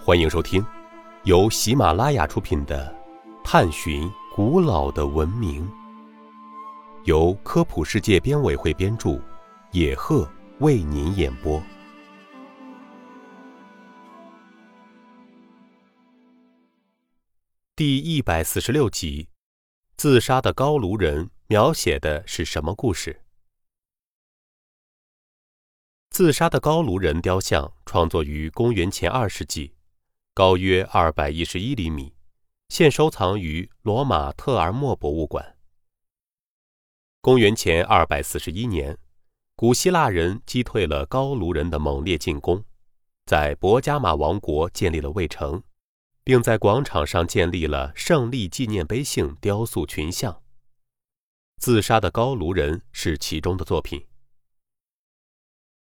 欢迎收听由喜马拉雅出品的《探寻古老的文明》，由科普世界编委会编著，野鹤为您演播。第一百四十六集，自杀的高卢人描写的是什么故事？自杀的高卢人雕像创作于公元前二世纪，高约二百一十一厘米，现收藏于罗马特尔莫博物馆。公元前二百四十一年，古希腊人击退了高卢人的猛烈进攻，在博加马王国建立了卫城，并在广场上建立了胜利纪念碑性雕塑群像。自杀的高卢人是其中的作品。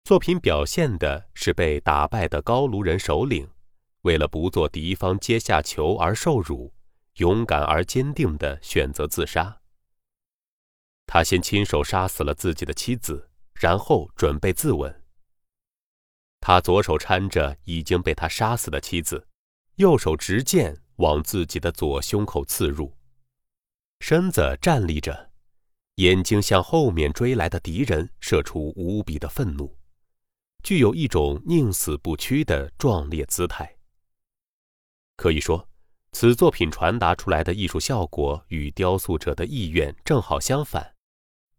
作品表现的是被打败的高卢人首领，为了不做敌方阶下囚而受辱，勇敢而坚定地选择自杀。他先亲手杀死了自己的妻子，然后准备自刎。他左手搀着已经被他杀死的妻子，右手执剑往自己的左胸口刺入，身子站立着，眼睛向后面追来的敌人射出无比的愤怒。具有一种宁死不屈的壮烈姿态。可以说，此作品传达出来的艺术效果与雕塑者的意愿正好相反，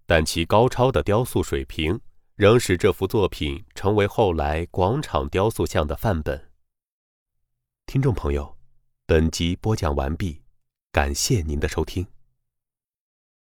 但其高超的雕塑水平仍使这幅作品成为后来广场雕塑像的范本。听众朋友，本集播讲完毕，感谢您的收听。